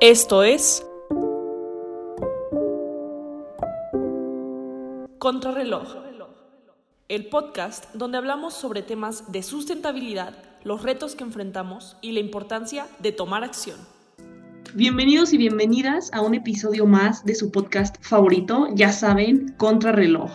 Esto es Contrarreloj, el podcast donde hablamos sobre temas de sustentabilidad, los retos que enfrentamos y la importancia de tomar acción. Bienvenidos y bienvenidas a un episodio más de su podcast favorito, ya saben, Contrarreloj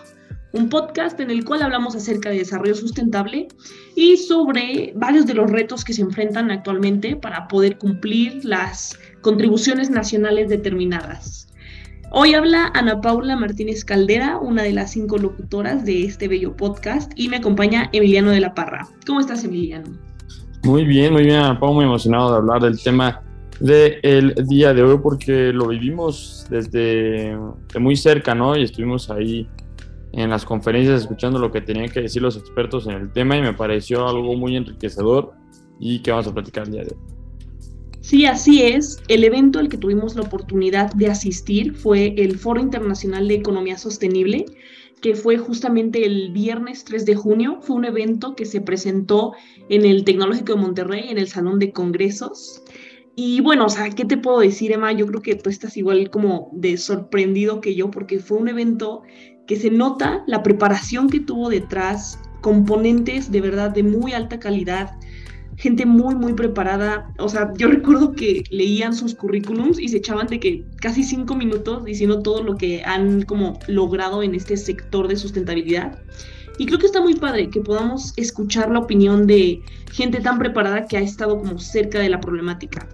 un podcast en el cual hablamos acerca de desarrollo sustentable y sobre varios de los retos que se enfrentan actualmente para poder cumplir las contribuciones nacionales determinadas. Hoy habla Ana Paula Martínez Caldera, una de las cinco locutoras de este bello podcast, y me acompaña Emiliano de la Parra. ¿Cómo estás, Emiliano? Muy bien, muy bien, Ana Paula, muy emocionado de hablar del tema del día de hoy porque lo vivimos desde muy cerca, ¿no? Y estuvimos ahí en las conferencias escuchando lo que tenían que decir los expertos en el tema y me pareció algo muy enriquecedor y que vamos a platicar el día de hoy. Sí, así es. El evento al que tuvimos la oportunidad de asistir fue el Foro Internacional de Economía Sostenible, que fue justamente el viernes 3 de junio. Fue un evento que se presentó en el Tecnológico de Monterrey, en el Salón de Congresos. Y bueno, o sea, ¿qué te puedo decir, Emma? Yo creo que tú estás igual como de sorprendido que yo, porque fue un evento que se nota la preparación que tuvo detrás, componentes de verdad de muy alta calidad, gente muy, muy preparada. O sea, yo recuerdo que leían sus currículums y se echaban de que casi cinco minutos diciendo todo lo que han como logrado en este sector de sustentabilidad. Y creo que está muy padre que podamos escuchar la opinión de gente tan preparada que ha estado como cerca de la problemática.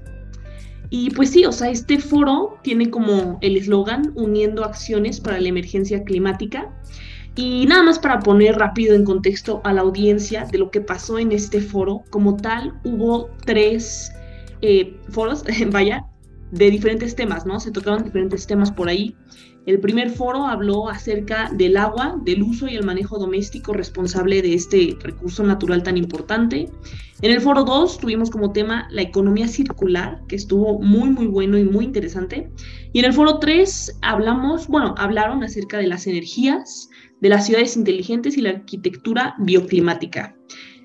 Y pues sí, o sea, este foro tiene como el eslogan uniendo acciones para la emergencia climática. Y nada más para poner rápido en contexto a la audiencia de lo que pasó en este foro, como tal, hubo tres eh, foros, vaya, de diferentes temas, ¿no? Se tocaban diferentes temas por ahí. El primer foro habló acerca del agua, del uso y el manejo doméstico responsable de este recurso natural tan importante. En el foro 2 tuvimos como tema la economía circular, que estuvo muy, muy bueno y muy interesante. Y en el foro 3 hablamos, bueno, hablaron acerca de las energías, de las ciudades inteligentes y la arquitectura bioclimática.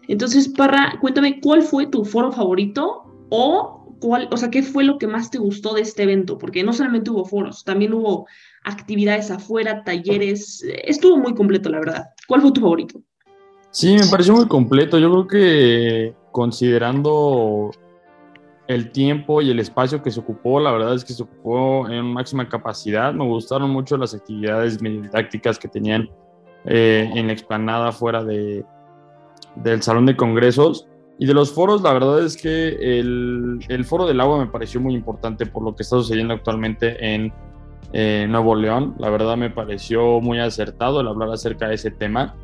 Entonces, Parra, cuéntame, ¿cuál fue tu foro favorito o cuál, o sea, qué fue lo que más te gustó de este evento? Porque no solamente hubo foros, también hubo actividades afuera, talleres. Estuvo muy completo, la verdad. ¿Cuál fue tu favorito? Sí, me pareció muy completo. Yo creo que considerando el tiempo y el espacio que se ocupó, la verdad es que se ocupó en máxima capacidad. Me gustaron mucho las actividades didácticas que tenían eh, en la explanada fuera de, del salón de congresos. Y de los foros, la verdad es que el, el, foro del agua me pareció muy importante por lo que está sucediendo actualmente en eh, Nuevo León. La verdad me pareció muy acertado el hablar acerca de ese tema.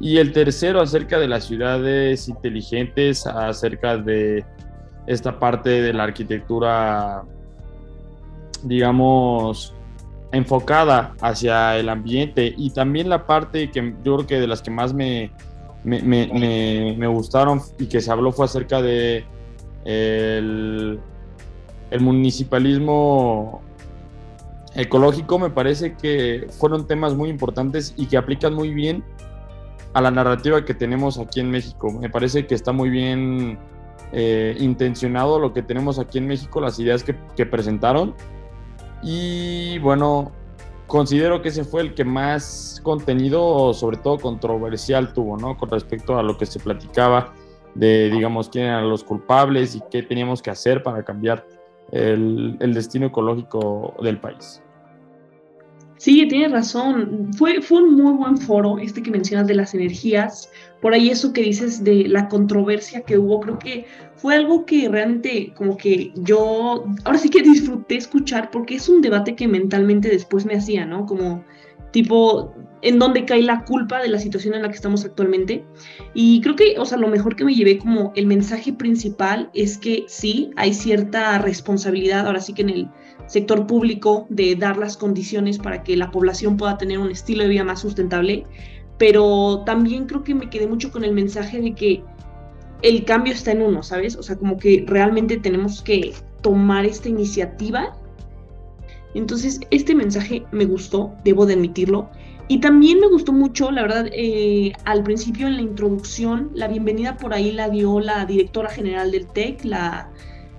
Y el tercero acerca de las ciudades inteligentes, acerca de esta parte de la arquitectura, digamos, enfocada hacia el ambiente y también la parte que yo creo que de las que más me, me, me, gustaron y que se habló fue acerca de el, municipalismo ecológico me parece que fueron temas muy importantes y que aplican muy bien a la narrativa que tenemos aquí en México. Me parece que está muy bien eh, intencionado lo que tenemos aquí en México, las ideas que, presentaron. Y bueno, considero que ese fue el que más contenido, sobre todo controversial, tuvo, ¿no? Con respecto a lo que se platicaba de, digamos, quién eran los culpables y qué teníamos que hacer para cambiar el, el destino ecológico del país. Sí, tienes razón. Fue, fue un muy buen foro este que mencionas de las energías. Por ahí eso que dices de la controversia que hubo, creo que fue algo que realmente como que yo ahora sí que disfruté escuchar porque es un debate que mentalmente después me hacía, ¿no? Como tipo, ¿en dónde cae la culpa de la situación en la que estamos actualmente? Y creo que, o sea, lo mejor que me llevé como el mensaje principal es que sí, hay cierta responsabilidad, ahora sí que en el sector público de dar las condiciones para que la población pueda tener un estilo de vida más sustentable, pero también creo que me quedé mucho con el mensaje de que el cambio está en uno, ¿sabes? O sea, como que realmente tenemos que tomar esta iniciativa. Entonces, este mensaje me gustó, debo de admitirlo. Y también me gustó mucho, la verdad, eh, al principio en la introducción, la bienvenida por ahí la dio la directora general del TEC, la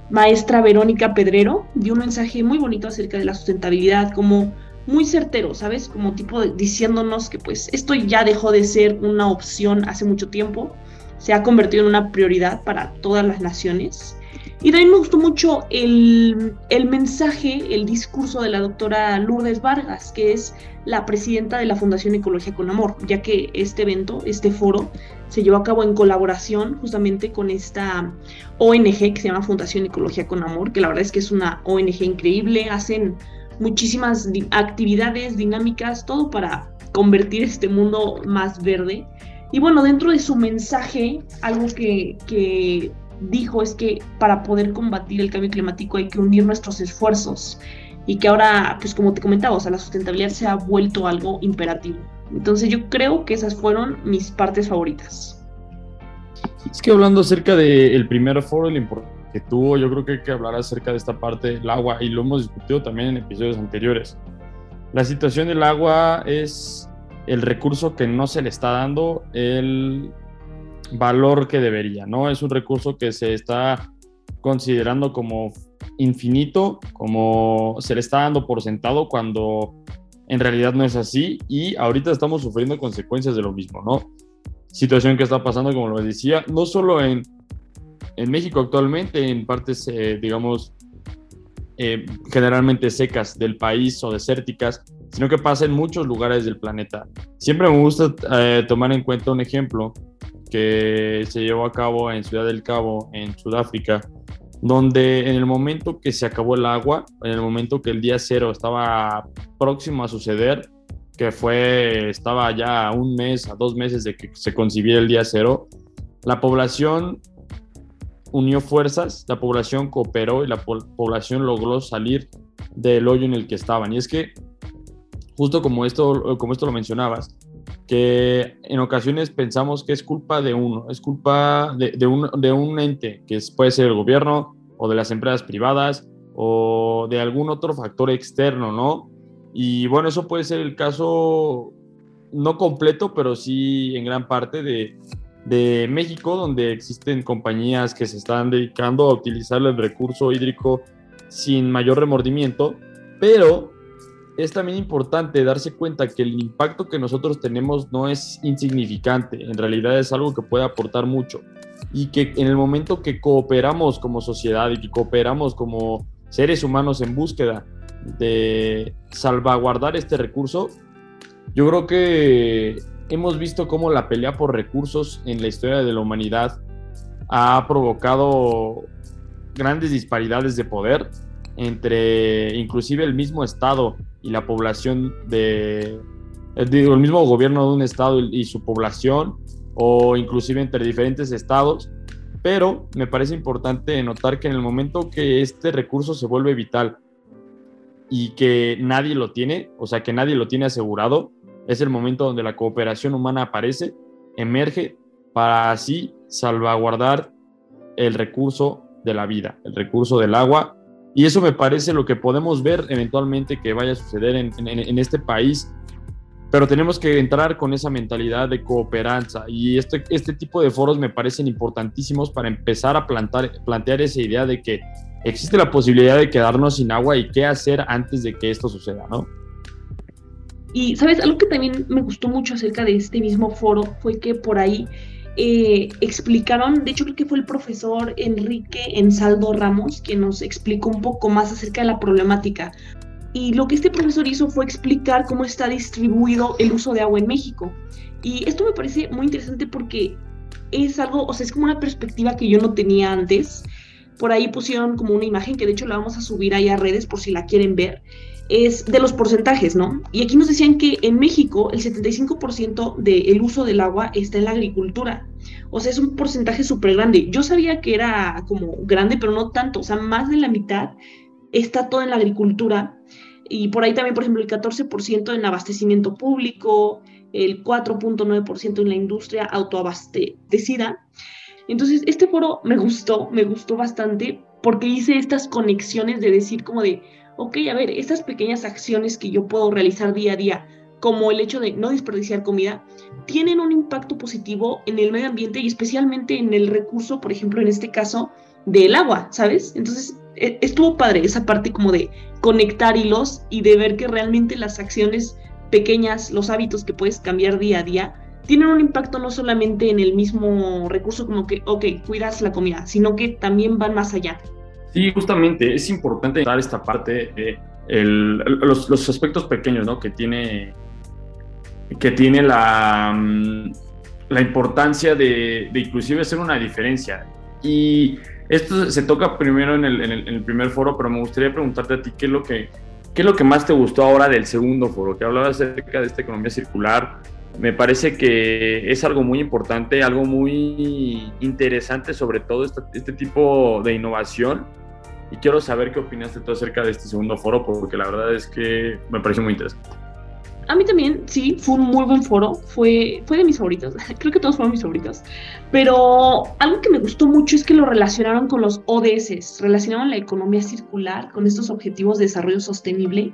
maestra Verónica Pedrero dio un mensaje muy bonito acerca de la sustentabilidad, como muy certero, ¿sabes? Como tipo diciéndonos que pues esto ya dejó de ser una opción hace mucho tiempo, se ha convertido en una prioridad para todas las naciones. Y también me gustó mucho el, el mensaje, el discurso de la doctora Lourdes Vargas, que es la presidenta de la Fundación Ecología con Amor, ya que este evento, este foro, se llevó a cabo en colaboración justamente con esta ONG que se llama Fundación Ecología con Amor, que la verdad es que es una ONG increíble, hacen muchísimas actividades, dinámicas, todo para convertir este mundo más verde. Y bueno, dentro de su mensaje, algo que, que dijo es que para poder combatir el cambio climático hay que unir nuestros esfuerzos y que ahora, pues como te comentaba, o sea, la sustentabilidad se ha vuelto algo imperativo. Entonces yo creo que esas fueron mis partes favoritas. Es que hablando acerca del primer foro, el que tuvo, yo creo que hay que hablar acerca de esta parte del agua y lo hemos discutido también en episodios anteriores. La situación del agua es el recurso que no se le está dando el valor que debería, ¿no? Es un recurso que se está considerando como infinito, como se le está dando por sentado cuando en realidad no es así y ahorita estamos sufriendo consecuencias de lo mismo, ¿no? Situación que está pasando, como lo decía, no solo en, en México actualmente, en partes, eh, digamos, eh, generalmente secas del país o desérticas, sino que pasa en muchos lugares del planeta. Siempre me gusta eh, tomar en cuenta un ejemplo que se llevó a cabo en Ciudad del Cabo, en Sudáfrica, donde en el momento que se acabó el agua, en el momento que el día cero estaba próximo a suceder, que fue, estaba ya a un mes, a dos meses de que se concibiera el día cero, la población unió fuerzas, la población cooperó y la población logró salir del hoyo en el que estaban. Y es que, justo como esto, como esto lo mencionabas, que en ocasiones pensamos que es culpa de uno, es culpa de, un, de un, ente, que puede ser el gobierno o de las empresas privadas o de algún otro factor externo, ¿no? Y bueno, eso puede ser el caso no completo, pero sí en gran parte de, de México, donde existen compañías que se están dedicando a utilizar el recurso hídrico sin mayor remordimiento, pero es también importante darse cuenta que el impacto que nosotros tenemos no es insignificante, en realidad es algo que puede aportar mucho. Y que en el momento que cooperamos como sociedad y que cooperamos como seres humanos en búsqueda de salvaguardar este recurso, yo creo que hemos visto cómo la pelea por recursos en la historia de la humanidad ha provocado grandes disparidades de poder entre inclusive el mismo Estado y la población de, eh, el mismo gobierno de un Estado y su población, o inclusive entre diferentes estados, pero me parece importante notar que en el momento que este recurso se vuelve vital y que nadie lo tiene, o sea, que nadie lo tiene asegurado, es el momento donde la cooperación humana aparece, emerge para así salvaguardar el recurso de la vida, el recurso del agua y eso me parece lo que podemos ver eventualmente que vaya a suceder en, este país. Pero tenemos que entrar con esa mentalidad de cooperanza. Y este, este tipo de foros me parecen importantísimos para empezar a plantar, plantear esa idea de que existe la posibilidad de quedarnos sin agua y qué hacer antes de que esto suceda, ¿no? Y, ¿sabes? Algo que también me gustó mucho acerca de este mismo foro fue que por ahí eh, explicaron, de hecho creo que fue el profesor Enrique Ensaldo Ramos quien nos explicó un poco más acerca de la problemática. Y lo que este profesor hizo fue explicar cómo está distribuido el uso de agua en México. Y esto me parece muy interesante porque es algo, o sea, es como una perspectiva que yo no tenía antes. Por ahí pusieron como una imagen que de hecho la vamos a subir ahí a redes por si la quieren ver es de los porcentajes, ¿no? Y aquí nos decían que en México el 75% del uso del agua está en la agricultura. O sea, es un porcentaje súper grande. Yo sabía que era como grande, pero no tanto. O sea, más de la mitad está todo en la agricultura. Y por ahí también, por ejemplo, el 14% en abastecimiento público, el 4.9% en la industria autoabastecida. Entonces, este foro me gustó, me gustó bastante porque hice estas conexiones de decir como de, ok, a ver, estas pequeñas acciones que yo puedo realizar día a día, como el hecho de no desperdiciar comida, tienen un impacto positivo en el medio ambiente y especialmente en el recurso, por ejemplo, en este caso, del agua, ¿sabes? Entonces, e, estuvo padre esa parte como de conectar hilos y de ver que realmente las acciones pequeñas, los hábitos que puedes cambiar día a día, tienen un impacto no solamente en el mismo recurso como que, ok, cuidas la comida, sino que también van más allá. Sí, justamente es importante dar esta parte de los, aspectos pequeños ¿no? que tiene que tiene la, mm, la importancia de, inclusive hacer una diferencia. Y esto se toca primero en el, en, el, primer foro, pero me gustaría preguntarte a ti qué es, lo que, qué es lo que más te gustó ahora del segundo foro, que hablaba acerca de esta economía circular. Me parece que es algo muy importante, algo muy interesante, sobre todo este, este tipo de innovación. Y quiero saber qué opinaste tú acerca de este segundo foro, porque la verdad es que me pareció muy interesante. A mí también, sí, fue un muy buen foro, fue, fue de mis favoritos, creo que todos fueron mis favoritos, pero algo que me gustó mucho es que lo relacionaron con los ODS, relacionaron la economía circular con estos objetivos de desarrollo sostenible.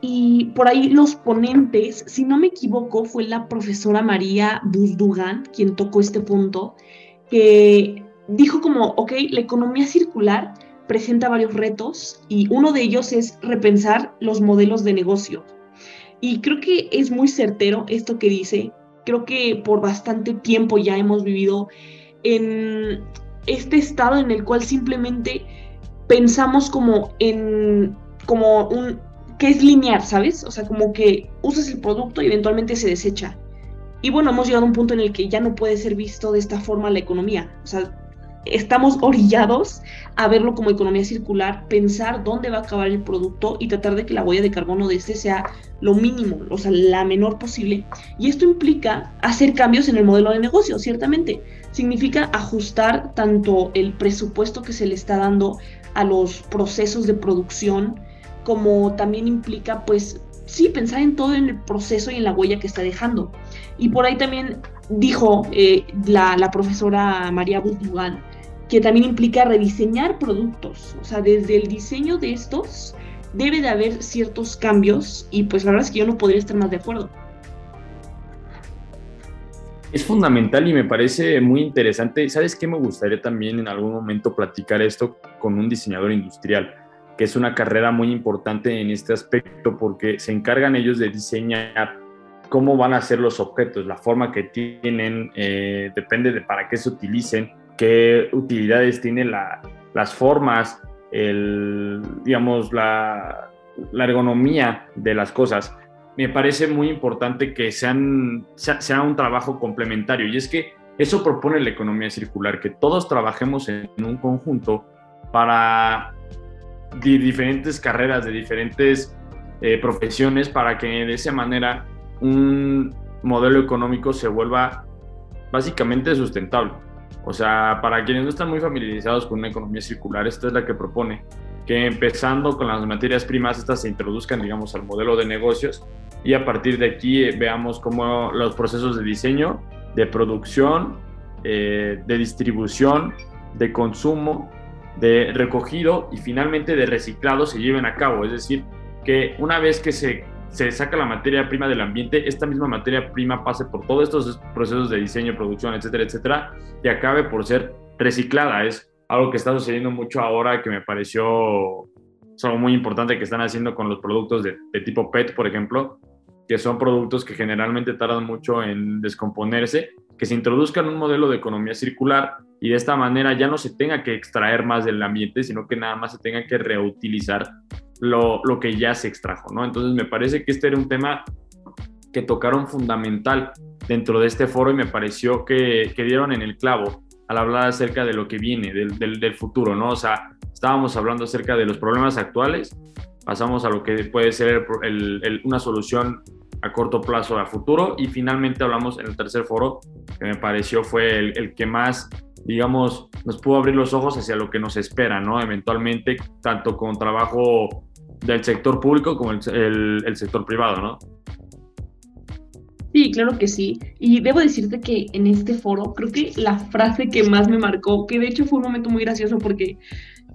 Y por ahí los ponentes, si no me equivoco, fue la profesora María Buzdugan quien tocó este punto, que dijo como, ok, la economía circular presenta varios retos y uno de ellos es repensar los modelos de negocio y creo que es muy certero esto que dice. Creo que por bastante tiempo ya hemos vivido en este estado en el cual simplemente pensamos como en como un que es lineal, ¿sabes? O sea, como que usas el producto y eventualmente se desecha. Y bueno, hemos llegado a un punto en el que ya no puede ser visto de esta forma la economía. O sea, estamos orillados a verlo como economía circular, pensar dónde va a acabar el producto y tratar de que la huella de carbono de este sea lo mínimo, o sea, la menor posible. Y esto implica hacer cambios en el modelo de negocio, ciertamente. Significa ajustar tanto el presupuesto que se le está dando a los procesos de producción, como también implica, pues, sí, pensar en todo en el proceso y en la huella que está dejando. Y por ahí también dijo eh, la, profesora María Butugan que también implica rediseñar productos. O sea, desde el diseño de estos debe de haber ciertos cambios y pues la verdad es que yo no podría estar más de acuerdo. Es fundamental y me parece muy interesante. ¿Sabes qué? Me gustaría también en algún momento platicar esto con un diseñador industrial, que es una carrera muy importante en este aspecto porque se encargan ellos de diseñar cómo van a ser los objetos, la forma que tienen, eh, depende de para qué se utilicen qué utilidades tienen las formas, el, digamos, la, ergonomía de las cosas. Me parece muy importante que sean, sea, un trabajo complementario y es que eso propone la economía circular, que todos trabajemos en un conjunto para diferentes carreras, de diferentes eh, profesiones, para que de esa manera un modelo económico se vuelva básicamente sustentable. O sea, para quienes no están muy familiarizados con una economía circular, esta es la que propone que empezando con las materias primas, estas se introduzcan, digamos, al modelo de negocios y a partir de aquí eh, veamos cómo los procesos de diseño, de producción, eh, de distribución, de consumo, de recogido y finalmente de reciclado se lleven a cabo. Es decir, que una vez que se se saca la materia prima del ambiente, esta misma materia prima pase por todos estos procesos de diseño, producción, etcétera, etcétera, y acabe por ser reciclada. Es algo que está sucediendo mucho ahora que me pareció algo muy importante que están haciendo con los productos de, tipo PET, por ejemplo, que son productos que generalmente tardan mucho en descomponerse, que se introduzcan un modelo de economía circular y de esta manera ya no se tenga que extraer más del ambiente, sino que nada más se tenga que reutilizar lo, que ya se extrajo, ¿no? Entonces me parece que este era un tema que tocaron fundamental dentro de este foro y me pareció que, dieron en el clavo al hablar acerca de lo que viene, del, del, futuro, ¿no? O sea, estábamos hablando acerca de los problemas actuales, pasamos a lo que puede ser una solución a corto plazo a futuro y finalmente hablamos en el tercer foro, que me pareció fue el, el que más digamos, nos pudo abrir los ojos hacia lo que nos espera, ¿no? Eventualmente, tanto con trabajo del sector público como el, el, sector privado, ¿no? Sí, claro que sí. Y debo decirte que en este foro, creo que la frase que más me marcó, que de hecho fue un momento muy gracioso porque,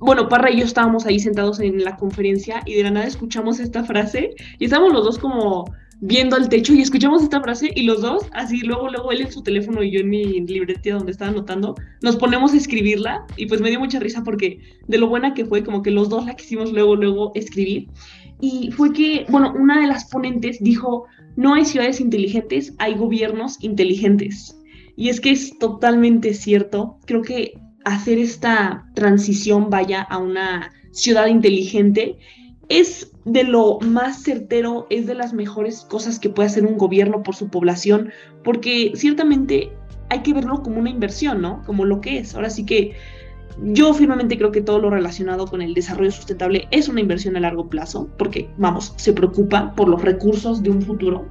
bueno, Parra y yo estábamos ahí sentados en la conferencia y de la nada escuchamos esta frase y estábamos los dos como viendo al techo y escuchamos esta frase y los dos, así luego, luego él en su teléfono y yo en mi libreta donde estaba anotando, nos ponemos a escribirla y pues me dio mucha risa porque de lo buena que fue, como que los dos la quisimos luego, luego escribir. Y fue que, bueno, una de las ponentes dijo, no hay ciudades inteligentes, hay gobiernos inteligentes. Y es que es totalmente cierto. Creo que hacer esta transición vaya a una ciudad inteligente es de lo más certero, es de las mejores cosas que puede hacer un gobierno por su población, porque ciertamente hay que verlo como una inversión, ¿no? Como lo que es. Ahora sí que yo firmemente creo que todo lo relacionado con el desarrollo sustentable es una inversión a largo plazo, porque, vamos, se preocupa por los recursos de un futuro.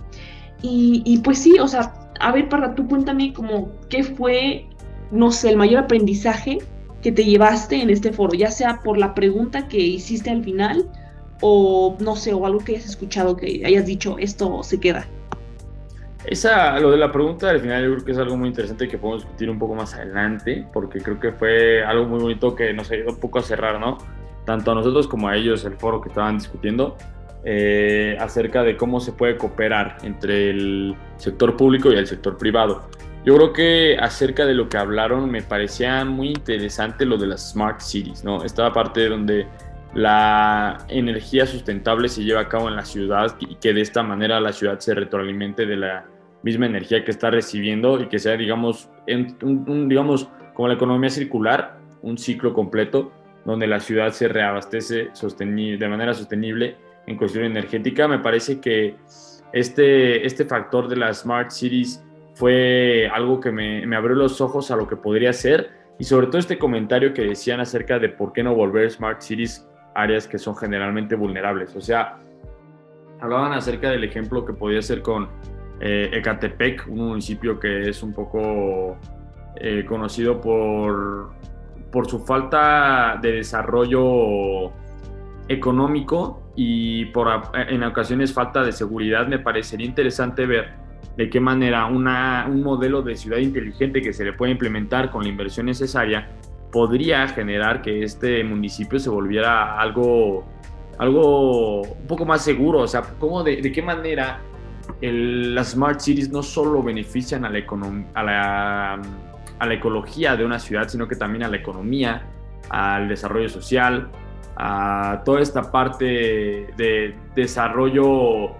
Y, pues sí, o sea, a ver, para tú cuéntame como qué fue, no sé, el mayor aprendizaje que te llevaste en este foro, ya sea por la pregunta que hiciste al final o no sé, o algo que hayas escuchado que hayas dicho, esto se queda. Esa, lo de la pregunta al final yo creo que es algo muy interesante que podemos discutir un poco más adelante, porque creo que fue algo muy bonito que nos ayudó un poco a cerrar, ¿no? Tanto a nosotros como a ellos el foro que estaban discutiendo eh, acerca de cómo se puede cooperar entre el sector público y el sector privado. Yo creo que acerca de lo que hablaron me parecía muy interesante lo de las smart cities, ¿no? Esta parte donde la energía sustentable se lleva a cabo en la ciudad y que de esta manera la ciudad se retroalimente de la misma energía que está recibiendo y que sea, digamos, digamos como la economía circular, un ciclo completo donde la ciudad se reabastece de manera sostenible en cuestión energética. Me parece que este, este factor de las smart cities fue algo que me, abrió los ojos a lo que podría ser y sobre todo este comentario que decían acerca de por qué no volver smart cities áreas que son generalmente vulnerables. O sea, hablaban acerca del ejemplo que podía ser con eh, Ecatepec, un municipio que es un poco eh, conocido por, por su falta de desarrollo económico y por en ocasiones falta de seguridad. Me parecería interesante ver de qué manera un modelo de ciudad inteligente que se le puede implementar con la inversión necesaria podría generar que este municipio se volviera algo, algo un poco más seguro. O sea, ¿cómo de, qué manera las smart cities no solo benefician a la, a, la, a la ecología de una ciudad, sino que también a la economía, al desarrollo social, a toda esta parte de desarrollo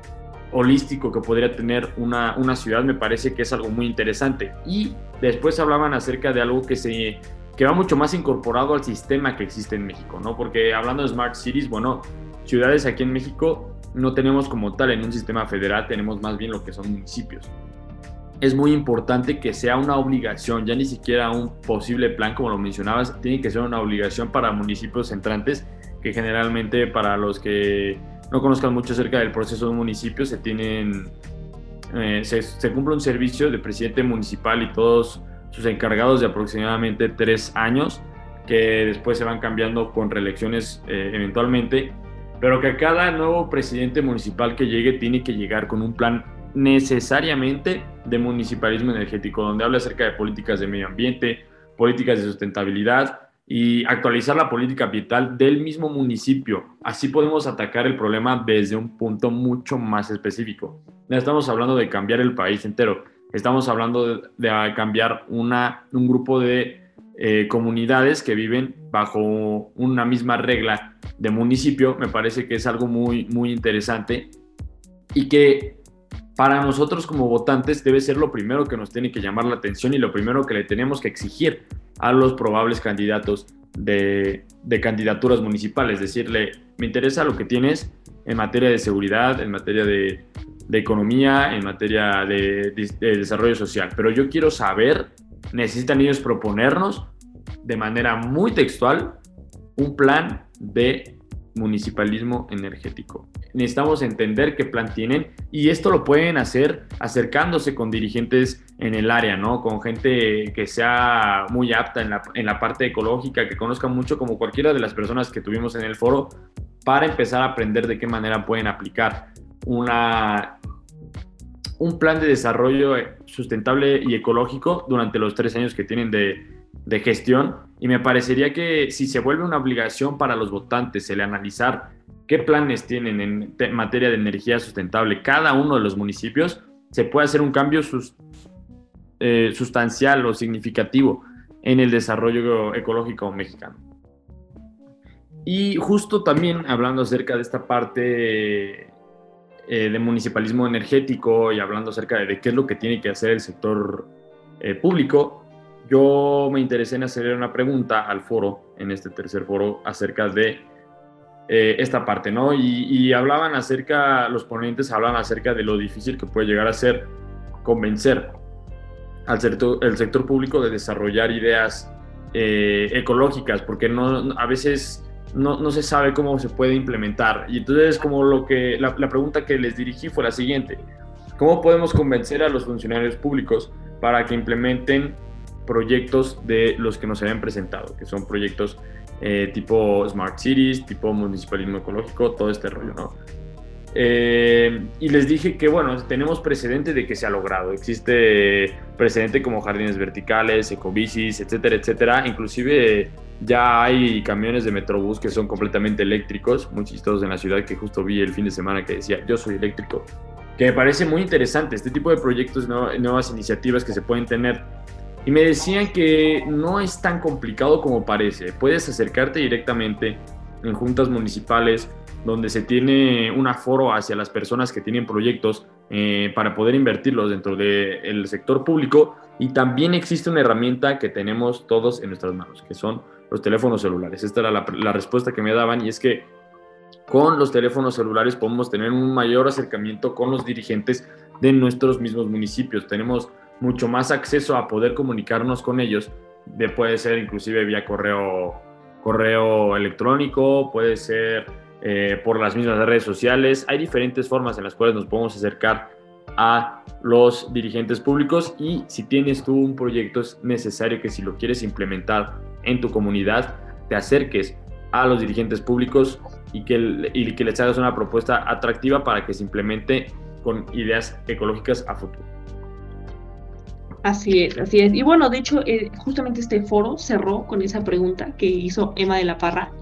holístico que podría tener una, una ciudad, me parece que es algo muy interesante. Y después hablaban acerca de algo que se que va mucho más incorporado al sistema que existe en México, ¿no? Porque hablando de Smart Cities, bueno, ciudades aquí en México no tenemos como tal en un sistema federal, tenemos más bien lo que son municipios. Es muy importante que sea una obligación, ya ni siquiera un posible plan, como lo mencionabas, tiene que ser una obligación para municipios entrantes, que generalmente para los que no conozcan mucho acerca del proceso de un municipio, se tienen, eh, se, cumple un servicio de presidente municipal y todos sus encargados de aproximadamente tres años, que después se van cambiando con reelecciones eh, eventualmente, pero que cada nuevo presidente municipal que llegue tiene que llegar con un plan necesariamente de municipalismo energético, donde habla acerca de políticas de medio ambiente, políticas de sustentabilidad y actualizar la política ambiental del mismo municipio. Así podemos atacar el problema desde un punto mucho más específico. Ya estamos hablando de cambiar el país entero Estamos hablando de, cambiar una, un grupo de eh, comunidades que viven bajo una misma regla de municipio. Me parece que es algo muy, muy interesante y que para nosotros como votantes debe ser lo primero que nos tiene que llamar la atención y lo primero que le tenemos que exigir a los probables candidatos de, de, candidaturas municipales. Decirle, me interesa lo que tienes en materia de seguridad, en materia de de economía, en materia de, desarrollo social. Pero yo quiero saber, necesitan ellos proponernos de manera muy textual un plan de municipalismo energético. Necesitamos entender qué plan tienen y esto lo pueden hacer acercándose con dirigentes en el área, ¿no? Con gente que sea muy apta en la, en la parte ecológica, que conozca mucho como cualquiera de las personas que tuvimos en el foro, para empezar a aprender de qué manera pueden aplicar una, un plan de desarrollo sustentable y ecológico durante los tres años que tienen de, de gestión y me parecería que si se vuelve una obligación para los votantes el analizar qué planes tienen en materia de energía sustentable cada uno de los municipios, se puede hacer un cambio eh, sustancial o significativo en el desarrollo ecológico mexicano. Y justo también hablando acerca de esta parte eh, de municipalismo energético y hablando acerca de, qué es lo que tiene que hacer el sector eh, público, yo me interesé en hacer una pregunta al foro, en este tercer foro, acerca de eh, esta parte, ¿no? Y, hablaban acerca, los ponentes hablaban acerca de lo difícil que puede llegar a ser convencer al sector, público de desarrollar ideas ecológicas, porque no, a veces no, se sabe cómo se puede implementar. Y entonces como lo que la, pregunta que les dirigí fue la siguiente. ¿Cómo podemos convencer a los funcionarios públicos para que implementen proyectos de los que nos habían presentado, que son proyectos eh, tipo Smart Cities, tipo municipalismo ecológico, todo este rollo, ¿no? Eh, y les dije que, bueno, tenemos precedente de que se ha logrado. Existe precedente como jardines verticales, ecobicis, etcétera, etcétera. Inclusive ya hay camiones de Metrobús que son completamente eléctricos, muy chistosos en la ciudad que justo vi el fin de semana que decía yo soy eléctrico. Que me parece muy interesante este tipo de proyectos, nuevas iniciativas que se pueden tener. Me decían que no es tan complicado como parece. Puedes acercarte directamente en juntas municipales donde se tiene un aforo hacia las personas que tienen proyectos eh, para poder invertirlos dentro del sector público y también existe una herramienta que tenemos todos en nuestras manos, que son los teléfonos celulares. Esta era la respuesta que me daban y es que con los teléfonos celulares podemos tener un mayor acercamiento con los dirigentes de nuestros mismos municipios. Tenemos mucho más acceso a poder comunicarnos con ellos, de, puede ser inclusive vía correo, correo electrónico, puede ser eh, por las mismas redes sociales. Hay diferentes formas en las cuales nos podemos acercar a los dirigentes públicos y si tienes tú un proyecto es necesario que si lo quieres implementar en tu comunidad te acerques a los dirigentes públicos y que, y que les hagas una propuesta atractiva para que se implemente con ideas ecológicas a futuro. Así es, así es. Y bueno, de hecho, eh, justamente este foro cerró con esa pregunta que hizo Emma de la Parra.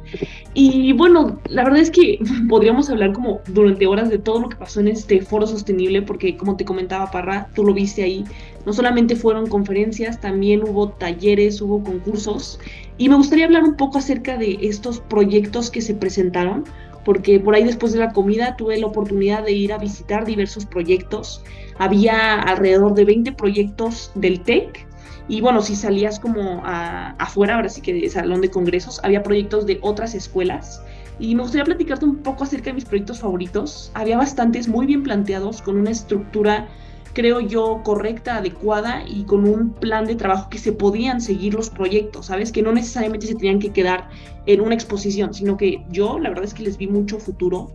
Y bueno, la verdad es que podríamos hablar como durante horas de todo lo que pasó en este foro sostenible, porque como te comentaba Parra, tú lo viste ahí, no solamente fueron conferencias, también hubo talleres, hubo concursos. Y me gustaría hablar un poco acerca de estos proyectos que se presentaron, porque por ahí después de la comida tuve la oportunidad de ir a visitar diversos proyectos había alrededor de 20 proyectos del TEC. Y bueno, si salías como afuera, ahora sí que de salón de congresos, había proyectos de otras escuelas. Y me gustaría platicarte un poco acerca de mis proyectos favoritos. Había bastantes muy bien planteados, con una estructura creo yo, correcta, adecuada y con un plan de trabajo que se podían seguir los proyectos, ¿sabes? Que no necesariamente se tenían que quedar en una exposición, sino que yo la verdad es que les vi mucho futuro.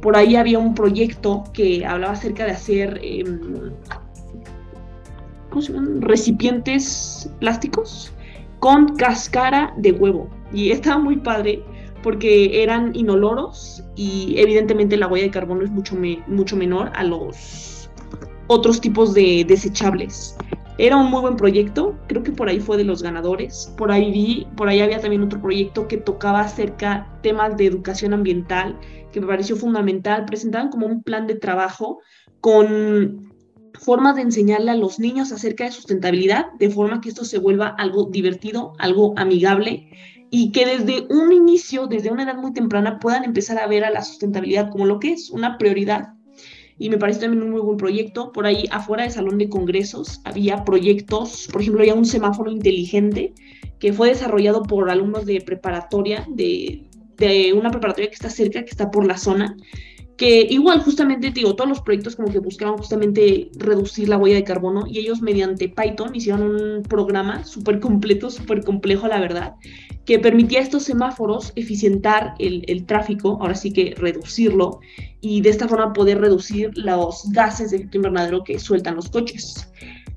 Por ahí había un proyecto que hablaba acerca de hacer... Em, ¿cómo se llaman? Recipientes plásticos con cáscara de huevo. Y estaba muy padre porque eran inoloros y evidentemente la huella de carbono es mucho, mucho menor a los otros tipos de desechables. Era un muy buen proyecto, creo que por ahí fue de los ganadores. Por ahí vi, por ahí había también otro proyecto que tocaba acerca temas de educación ambiental, que me pareció fundamental. Presentaban como un plan de trabajo con formas de enseñarle a los niños acerca de sustentabilidad, de forma que esto se vuelva algo divertido, algo amigable y que desde un inicio, desde una edad muy temprana, puedan empezar a ver a la sustentabilidad como lo que es una prioridad y me parece también un muy buen proyecto. Por ahí afuera del salón de congresos había proyectos, por ejemplo, había un semáforo inteligente que fue desarrollado por alumnos de preparatoria, de, de una preparatoria que está cerca, que está por la zona, que igual justamente, digo, todos los proyectos como que buscaban justamente reducir la huella de carbono y ellos mediante Python hicieron un programa súper completo, súper complejo, la verdad, que permitía a estos semáforos eficientar el, el, tráfico, ahora sí que reducirlo, y de esta forma poder reducir los gases de efecto invernadero que sueltan los coches.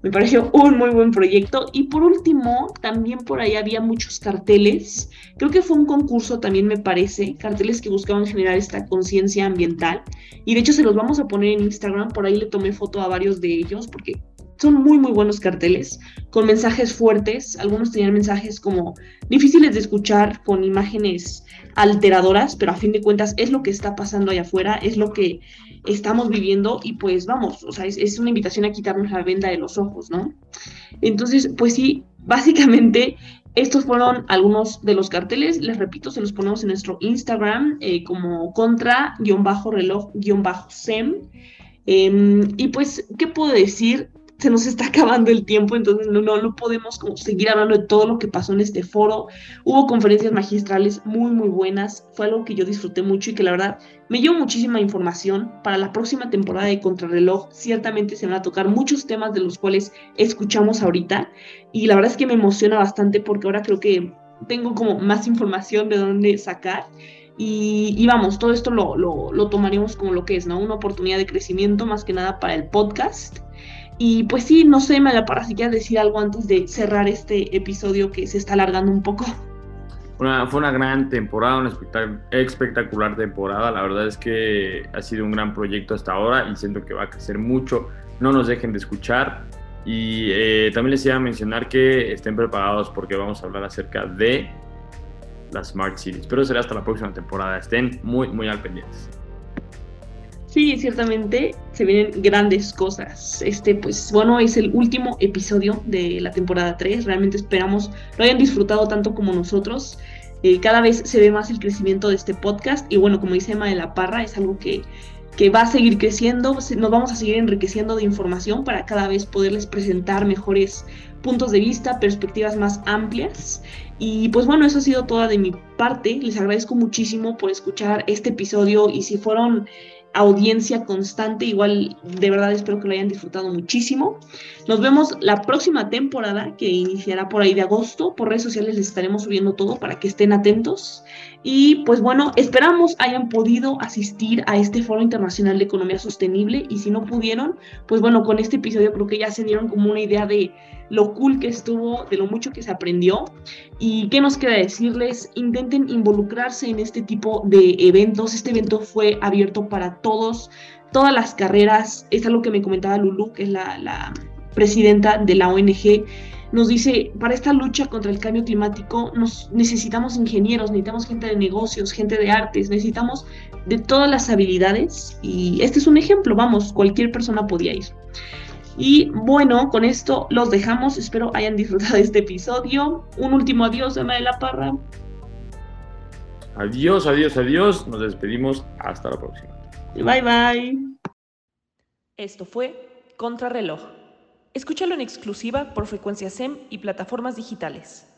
Me pareció un muy buen proyecto. Y por último, también por ahí había muchos carteles. Creo que fue un concurso también, me parece. Carteles que buscaban generar esta conciencia ambiental. Y de hecho se los vamos a poner en Instagram. Por ahí le tomé foto a varios de ellos porque son muy, muy buenos carteles, con mensajes fuertes. Algunos tenían mensajes como difíciles de escuchar, con imágenes alteradoras, pero a fin de cuentas es lo que está pasando allá afuera, es lo que estamos viviendo y pues vamos, o sea, es, es una invitación a quitarnos la venda de los ojos, ¿no? Entonces, pues sí, básicamente estos fueron algunos de los carteles, les repito, se los ponemos en nuestro Instagram eh, como contra-reloj-sem. Em, y pues, ¿qué puedo decir? Se nos está acabando el tiempo, entonces no, no, no podemos como seguir hablando de todo lo que pasó en este foro. Hubo conferencias magistrales muy, muy buenas, fue algo que yo disfruté mucho y que la verdad me dio muchísima información. Para la próxima temporada de Contrarreloj ciertamente se van a tocar muchos temas de los cuales escuchamos ahorita y la verdad es que me emociona bastante porque ahora creo que tengo como más información de dónde sacar. Y, y, vamos, todo esto lo, lo, lo, tomaremos como lo que es, ¿no? Una oportunidad de crecimiento más que nada para el podcast. Y pues sí, no sé, para si quieres decir algo antes de cerrar este episodio que se está alargando un poco. Fue una gran temporada, una espectacular temporada. La verdad es que ha sido un gran proyecto hasta ahora y siento que va a crecer mucho. No nos dejen de escuchar. Y eh, también les iba a mencionar que estén preparados porque vamos a hablar acerca de las Smart Cities. Pero será hasta la próxima temporada. Estén muy, muy al pendientes. Sí, ciertamente se vienen grandes cosas. Este, pues bueno, es el último episodio de la temporada 3. Realmente esperamos lo hayan disfrutado tanto como nosotros. Eh, cada vez se ve más el crecimiento de este podcast y bueno, como dice Emma de la Parra, es algo que, que va a seguir creciendo. Nos vamos a seguir enriqueciendo de información para cada vez poderles presentar mejores puntos de vista, perspectivas más amplias. Y pues bueno, eso ha sido toda de mi parte. Les agradezco muchísimo por escuchar este episodio y si fueron audiencia constante. Igual de verdad espero que lo hayan disfrutado muchísimo. Nos vemos la próxima temporada que iniciará por ahí de agosto. Por redes sociales les estaremos subiendo todo para que estén atentos. Y pues bueno, esperamos hayan podido asistir a este Foro Internacional de Economía Sostenible y si no pudieron, pues bueno, con este episodio creo que ya se dieron como una idea de lo cool que estuvo, de lo mucho que se aprendió. ¿Y qué nos queda decirles? Intenten involucrarse en este tipo de eventos. Este evento fue abierto para todos, todas las carreras. Es algo que me comentaba Lulu, que es la, la presidenta de la ONG nos dice, para esta lucha contra el cambio climático nos necesitamos ingenieros, necesitamos gente de negocios, gente de artes, necesitamos de todas las habilidades y este es un ejemplo, vamos, cualquier persona podía ir. Y bueno, con esto los dejamos, espero hayan disfrutado de este episodio. Un último adiós, Emma de la Parra. Adiós, adiós, adiós, nos despedimos, hasta la próxima. Bye, bye. Esto fue Contrarreloj. Escúchalo en exclusiva por frecuencia SEM y plataformas digitales.